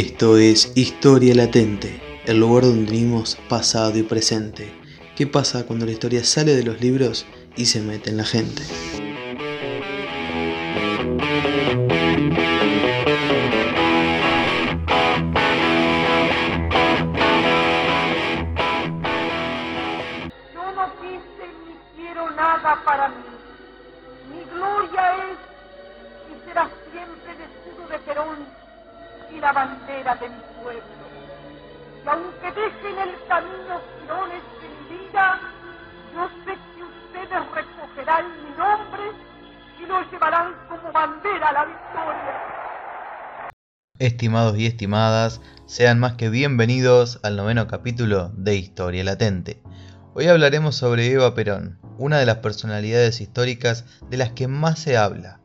Esto es Historia Latente, el lugar donde unimos pasado y presente. ¿Qué pasa cuando la historia sale de los libros y se mete en la gente? Estimados y estimadas, sean más que bienvenidos al noveno capítulo de Historia Latente. Hoy hablaremos sobre Eva Perón, una de las personalidades históricas de las que más se habla.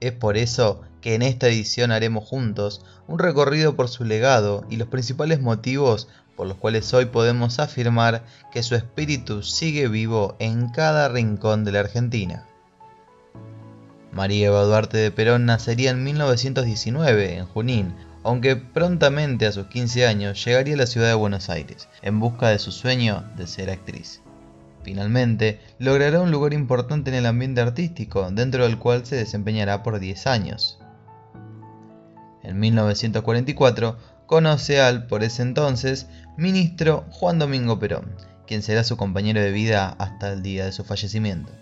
Es por eso que en esta edición haremos juntos un recorrido por su legado y los principales motivos por los cuales hoy podemos afirmar que su espíritu sigue vivo en cada rincón de la Argentina. María Eva Duarte de Perón nacería en 1919 en Junín, aunque prontamente a sus 15 años llegaría a la ciudad de Buenos Aires en busca de su sueño de ser actriz. Finalmente, logrará un lugar importante en el ambiente artístico, dentro del cual se desempeñará por 10 años. En 1944, conoce al, por ese entonces, ministro Juan Domingo Perón, quien será su compañero de vida hasta el día de su fallecimiento.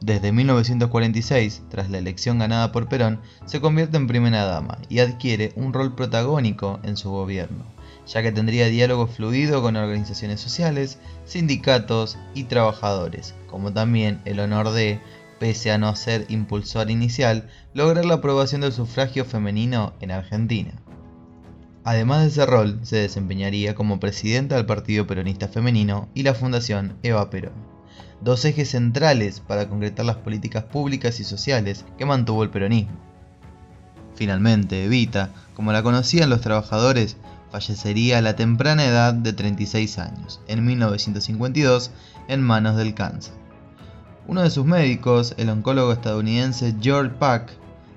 Desde 1946, tras la elección ganada por Perón, se convierte en primera dama y adquiere un rol protagónico en su gobierno, ya que tendría diálogo fluido con organizaciones sociales, sindicatos y trabajadores, como también el honor de, pese a no ser impulsor inicial, lograr la aprobación del sufragio femenino en Argentina. Además de ese rol, se desempeñaría como presidenta del Partido Peronista Femenino y la Fundación Eva Perón dos ejes centrales para concretar las políticas públicas y sociales que mantuvo el peronismo. Finalmente, Evita, como la conocían los trabajadores, fallecería a la temprana edad de 36 años, en 1952, en manos del cáncer. Uno de sus médicos, el oncólogo estadounidense George Pack,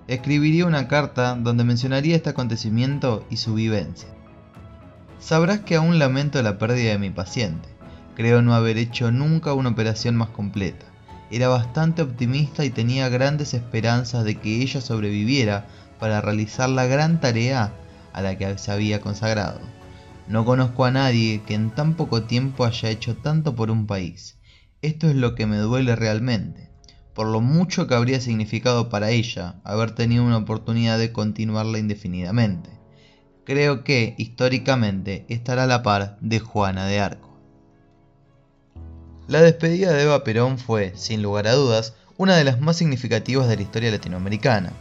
escribiría una carta donde mencionaría este acontecimiento y su vivencia. Sabrás que aún lamento la pérdida de mi paciente. Creo no haber hecho nunca una operación más completa. Era bastante optimista y tenía grandes esperanzas de que ella sobreviviera para realizar la gran tarea a la que se había consagrado. No conozco a nadie que en tan poco tiempo haya hecho tanto por un país. Esto es lo que me duele realmente, por lo mucho que habría significado para ella haber tenido una oportunidad de continuarla indefinidamente. Creo que, históricamente, estará a la par de Juana de Arco. La despedida de Eva Perón fue, sin lugar a dudas, una de las más significativas de la historia latinoamericana.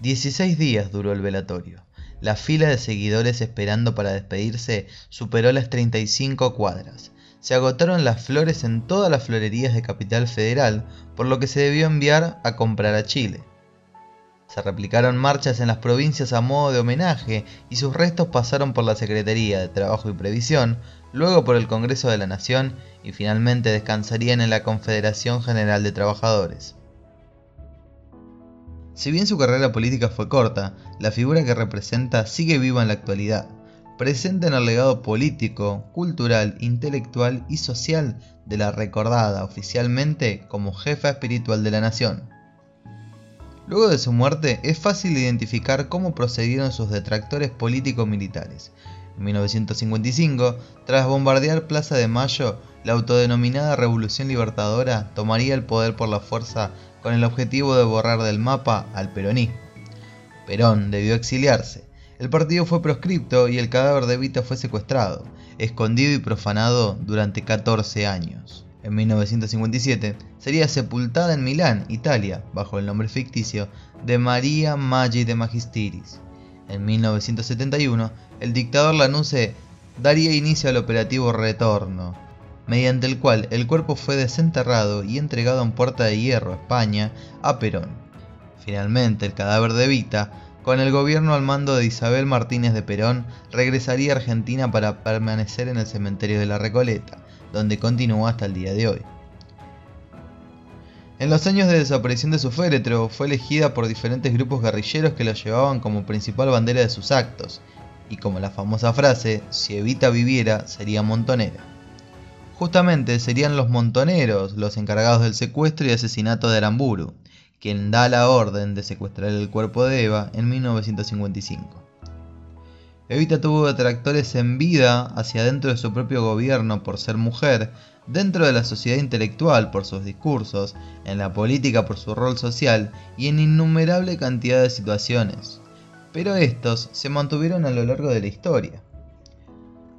16 días duró el velatorio. La fila de seguidores esperando para despedirse superó las 35 cuadras. Se agotaron las flores en todas las florerías de Capital Federal, por lo que se debió enviar a comprar a Chile. Se replicaron marchas en las provincias a modo de homenaje y sus restos pasaron por la Secretaría de Trabajo y Previsión, luego por el Congreso de la Nación y finalmente descansarían en la Confederación General de Trabajadores. Si bien su carrera política fue corta, la figura que representa sigue viva en la actualidad, presente en el legado político, cultural, intelectual y social de la recordada oficialmente como jefa espiritual de la nación. Luego de su muerte es fácil identificar cómo procedieron sus detractores político-militares. En 1955, tras bombardear Plaza de Mayo, la autodenominada Revolución Libertadora tomaría el poder por la fuerza con el objetivo de borrar del mapa al peronismo. Perón debió exiliarse. El partido fue proscripto y el cadáver de Evita fue secuestrado, escondido y profanado durante 14 años en 1957, sería sepultada en Milán, Italia, bajo el nombre ficticio de María Maggi de Magisteris. En 1971, el dictador Lanuse daría inicio al operativo Retorno, mediante el cual el cuerpo fue desenterrado y entregado en Puerta de Hierro, España, a Perón. Finalmente, el cadáver de Vita, con el gobierno al mando de Isabel Martínez de Perón, regresaría a Argentina para permanecer en el cementerio de la Recoleta donde continúa hasta el día de hoy. En los años de desaparición de su féretro, fue elegida por diferentes grupos guerrilleros que lo llevaban como principal bandera de sus actos, y como la famosa frase, si Evita viviera, sería montonera. Justamente serían los montoneros los encargados del secuestro y asesinato de Aramburu, quien da la orden de secuestrar el cuerpo de Eva en 1955. Evita tuvo detractores en vida hacia dentro de su propio gobierno por ser mujer, dentro de la sociedad intelectual por sus discursos, en la política por su rol social y en innumerable cantidad de situaciones. Pero estos se mantuvieron a lo largo de la historia.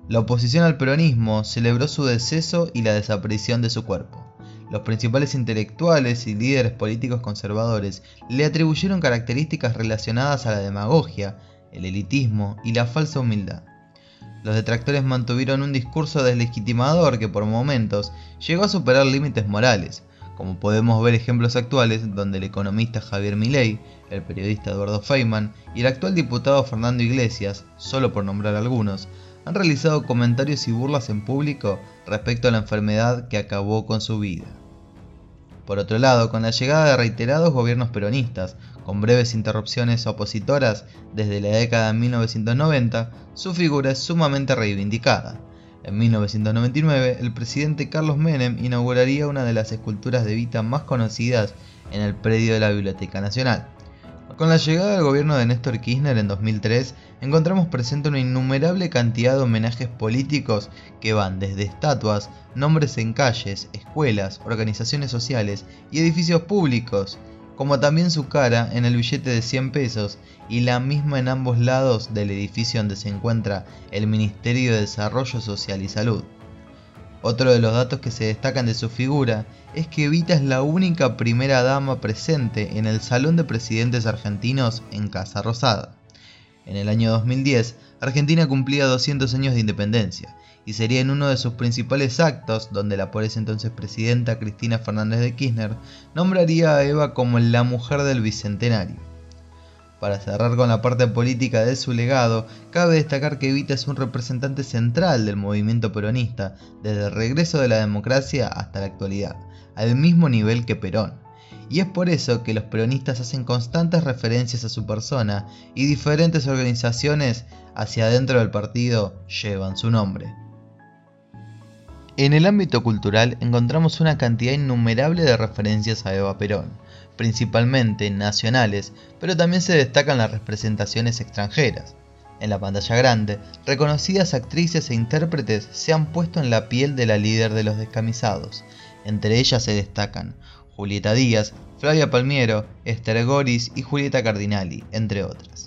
La oposición al peronismo celebró su deceso y la desaparición de su cuerpo. Los principales intelectuales y líderes políticos conservadores le atribuyeron características relacionadas a la demagogia, el elitismo y la falsa humildad. Los detractores mantuvieron un discurso deslegitimador que por momentos llegó a superar límites morales, como podemos ver ejemplos actuales donde el economista Javier Milei, el periodista Eduardo Feynman y el actual diputado Fernando Iglesias, solo por nombrar algunos, han realizado comentarios y burlas en público respecto a la enfermedad que acabó con su vida. Por otro lado, con la llegada de reiterados gobiernos peronistas, con breves interrupciones opositoras desde la década de 1990, su figura es sumamente reivindicada. En 1999, el presidente Carlos Menem inauguraría una de las esculturas de Vita más conocidas en el predio de la Biblioteca Nacional. Con la llegada del gobierno de Néstor Kirchner en 2003, encontramos presente una innumerable cantidad de homenajes políticos que van desde estatuas, nombres en calles, escuelas, organizaciones sociales y edificios públicos, como también su cara en el billete de 100 pesos y la misma en ambos lados del edificio donde se encuentra el Ministerio de Desarrollo Social y Salud. Otro de los datos que se destacan de su figura es que Evita es la única primera dama presente en el Salón de Presidentes Argentinos en Casa Rosada. En el año 2010, Argentina cumplía 200 años de independencia, y sería en uno de sus principales actos donde la por ese entonces presidenta Cristina Fernández de Kirchner nombraría a Eva como la mujer del Bicentenario. Para cerrar con la parte política de su legado, cabe destacar que Evita es un representante central del movimiento peronista desde el regreso de la democracia hasta la actualidad, al mismo nivel que Perón. Y es por eso que los peronistas hacen constantes referencias a su persona y diferentes organizaciones hacia adentro del partido llevan su nombre. En el ámbito cultural encontramos una cantidad innumerable de referencias a Eva Perón, principalmente nacionales, pero también se destacan las representaciones extranjeras. En la pantalla grande, reconocidas actrices e intérpretes se han puesto en la piel de la líder de los descamisados. Entre ellas se destacan Julieta Díaz, Flavia Palmiero, Esther Goris y Julieta Cardinali, entre otras.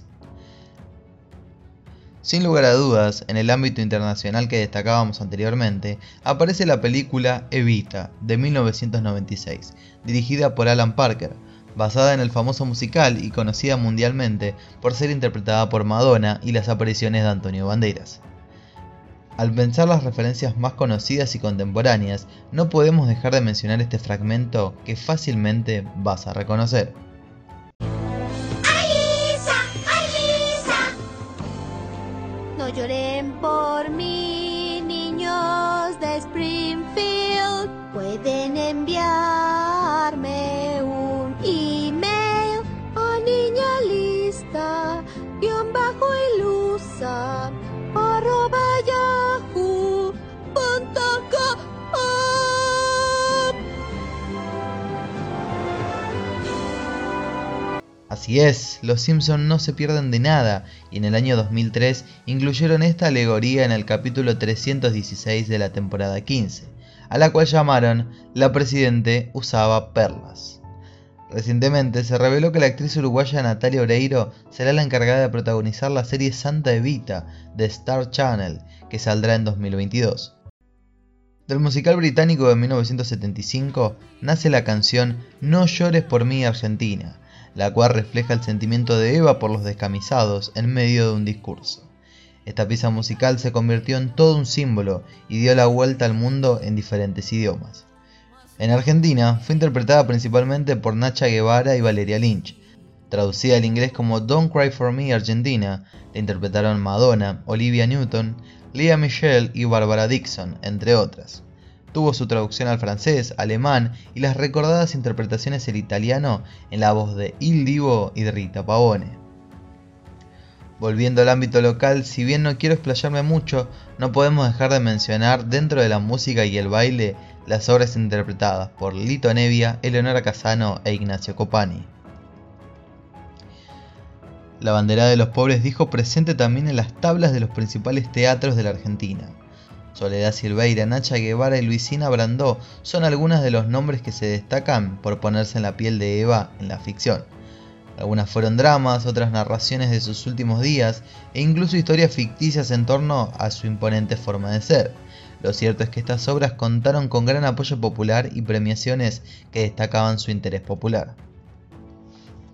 Sin lugar a dudas, en el ámbito internacional que destacábamos anteriormente, aparece la película Evita, de 1996, dirigida por Alan Parker, basada en el famoso musical y conocida mundialmente por ser interpretada por Madonna y las apariciones de Antonio Banderas. Al pensar las referencias más conocidas y contemporáneas, no podemos dejar de mencionar este fragmento que fácilmente vas a reconocer. Lloren por mí, niños de Springfield. Pueden enviarme Así es, los Simpson no se pierden de nada y en el año 2003 incluyeron esta alegoría en el capítulo 316 de la temporada 15, a la cual llamaron La Presidente usaba perlas. Recientemente se reveló que la actriz uruguaya Natalia Oreiro será la encargada de protagonizar la serie Santa Evita de Star Channel, que saldrá en 2022. Del musical británico de 1975 nace la canción No llores por mí Argentina, la cual refleja el sentimiento de Eva por los descamisados en medio de un discurso. Esta pieza musical se convirtió en todo un símbolo y dio la vuelta al mundo en diferentes idiomas. En Argentina fue interpretada principalmente por Nacha Guevara y Valeria Lynch. Traducida al inglés como Don't Cry for Me Argentina, la interpretaron Madonna, Olivia Newton, Leah Michelle y Barbara Dixon, entre otras. Tuvo su traducción al francés, alemán y las recordadas interpretaciones en italiano en la voz de Il Divo y de Rita Pavone. Volviendo al ámbito local, si bien no quiero explayarme mucho, no podemos dejar de mencionar dentro de la música y el baile las obras interpretadas por Lito Nevia, Eleonora Casano e Ignacio Copani. La bandera de los pobres dijo presente también en las tablas de los principales teatros de la Argentina. Soledad Silveira, Nacha Guevara y Luisina Brandó son algunos de los nombres que se destacan por ponerse en la piel de Eva en la ficción. Algunas fueron dramas, otras narraciones de sus últimos días e incluso historias ficticias en torno a su imponente forma de ser. Lo cierto es que estas obras contaron con gran apoyo popular y premiaciones que destacaban su interés popular.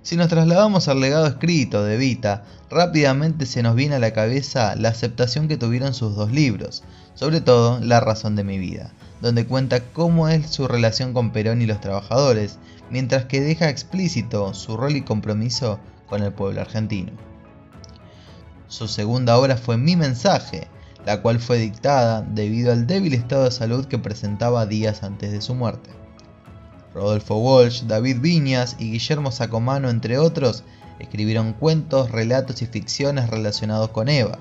Si nos trasladamos al legado escrito de Vita, rápidamente se nos viene a la cabeza la aceptación que tuvieron sus dos libros, sobre todo La razón de mi vida, donde cuenta cómo es su relación con Perón y los trabajadores, mientras que deja explícito su rol y compromiso con el pueblo argentino. Su segunda obra fue Mi mensaje, la cual fue dictada debido al débil estado de salud que presentaba días antes de su muerte. Rodolfo Walsh, David Viñas y Guillermo Sacomano, entre otros, escribieron cuentos, relatos y ficciones relacionados con Eva,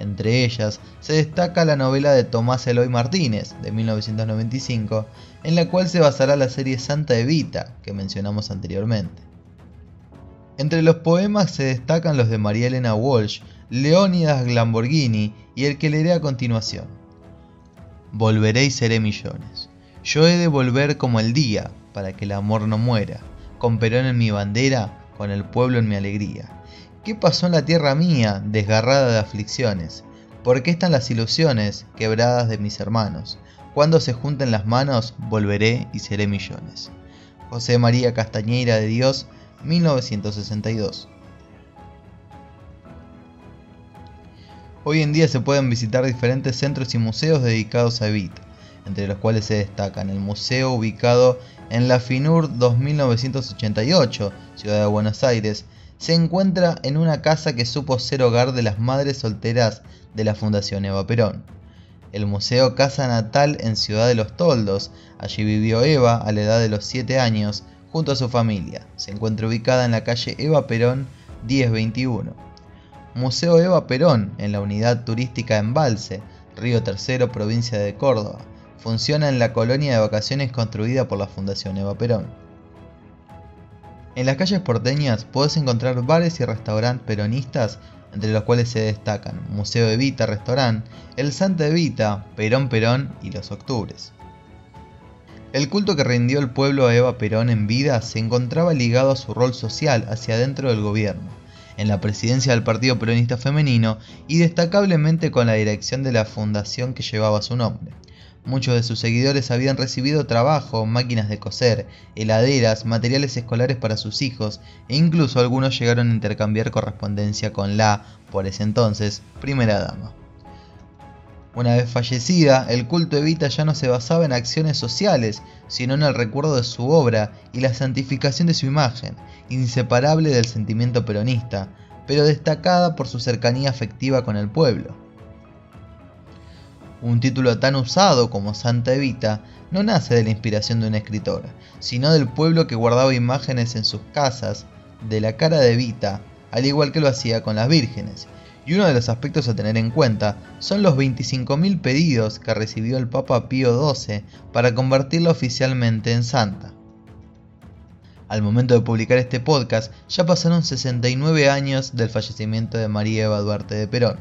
entre ellas se destaca la novela de Tomás Eloy Martínez, de 1995, en la cual se basará la serie Santa Evita, que mencionamos anteriormente. Entre los poemas se destacan los de María Elena Walsh, Leónidas Lamborghini y el que leeré a continuación. Volveré y seré millones. Yo he de volver como el día, para que el amor no muera, con Perón en mi bandera, con el pueblo en mi alegría ¿Qué pasó en la tierra mía, desgarrada de aflicciones? ¿Por qué están las ilusiones quebradas de mis hermanos? Cuando se junten las manos, volveré y seré millones. José María Castañeira de Dios, 1962. Hoy en día se pueden visitar diferentes centros y museos dedicados a Evita, entre los cuales se destacan el museo ubicado en la FINUR 2988, Ciudad de Buenos Aires, se encuentra en una casa que supo ser hogar de las madres solteras de la Fundación Eva Perón. El Museo Casa Natal en Ciudad de los Toldos, allí vivió Eva a la edad de los 7 años junto a su familia. Se encuentra ubicada en la calle Eva Perón 1021. Museo Eva Perón en la unidad turística Embalse, Río Tercero, provincia de Córdoba. Funciona en la colonia de vacaciones construida por la Fundación Eva Perón. En las calles porteñas podés encontrar bares y restaurantes peronistas, entre los cuales se destacan Museo Evita Restaurant, el Santa Evita, Perón Perón y los Octubres. El culto que rindió el pueblo a Eva Perón en vida se encontraba ligado a su rol social hacia dentro del gobierno, en la presidencia del Partido Peronista Femenino y destacablemente con la dirección de la fundación que llevaba su nombre. Muchos de sus seguidores habían recibido trabajo, máquinas de coser, heladeras, materiales escolares para sus hijos e incluso algunos llegaron a intercambiar correspondencia con la, por ese entonces, primera dama. Una vez fallecida, el culto Evita ya no se basaba en acciones sociales, sino en el recuerdo de su obra y la santificación de su imagen, inseparable del sentimiento peronista, pero destacada por su cercanía afectiva con el pueblo. Un título tan usado como Santa Evita no nace de la inspiración de una escritora, sino del pueblo que guardaba imágenes en sus casas de la cara de Evita, al igual que lo hacía con las vírgenes. Y uno de los aspectos a tener en cuenta son los 25.000 pedidos que recibió el Papa Pío XII para convertirla oficialmente en santa. Al momento de publicar este podcast ya pasaron 69 años del fallecimiento de María Eva Duarte de Perón.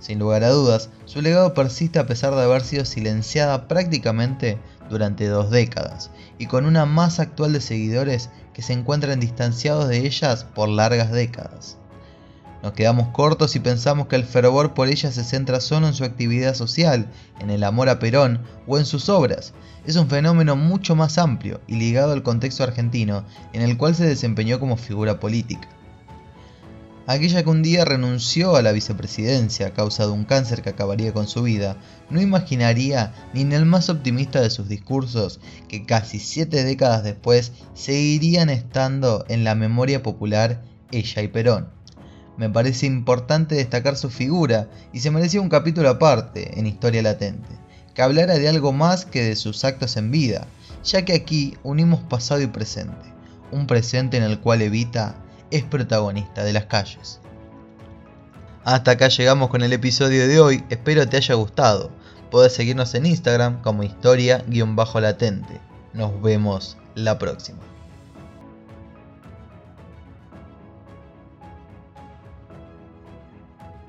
Sin lugar a dudas, su legado persiste a pesar de haber sido silenciada prácticamente durante dos décadas, y con una masa actual de seguidores que se encuentran distanciados de ellas por largas décadas. Nos quedamos cortos y pensamos que el fervor por ella se centra solo en su actividad social, en el amor a Perón o en sus obras. Es un fenómeno mucho más amplio y ligado al contexto argentino en el cual se desempeñó como figura política aquella que un día renunció a la vicepresidencia a causa de un cáncer que acabaría con su vida, no imaginaría ni en el más optimista de sus discursos que casi siete décadas después seguirían estando en la memoria popular ella y Perón. Me parece importante destacar su figura y se merecía un capítulo aparte en Historia Latente. que hablara de algo más que de sus actos en vida, ya que aquí unimos pasado y presente, un presente en el cual Evita es protagonista de las calles. Hasta acá llegamos con el episodio de hoy, espero te haya gustado. Podés seguirnos en Instagram como historia-latente. Nos vemos la próxima.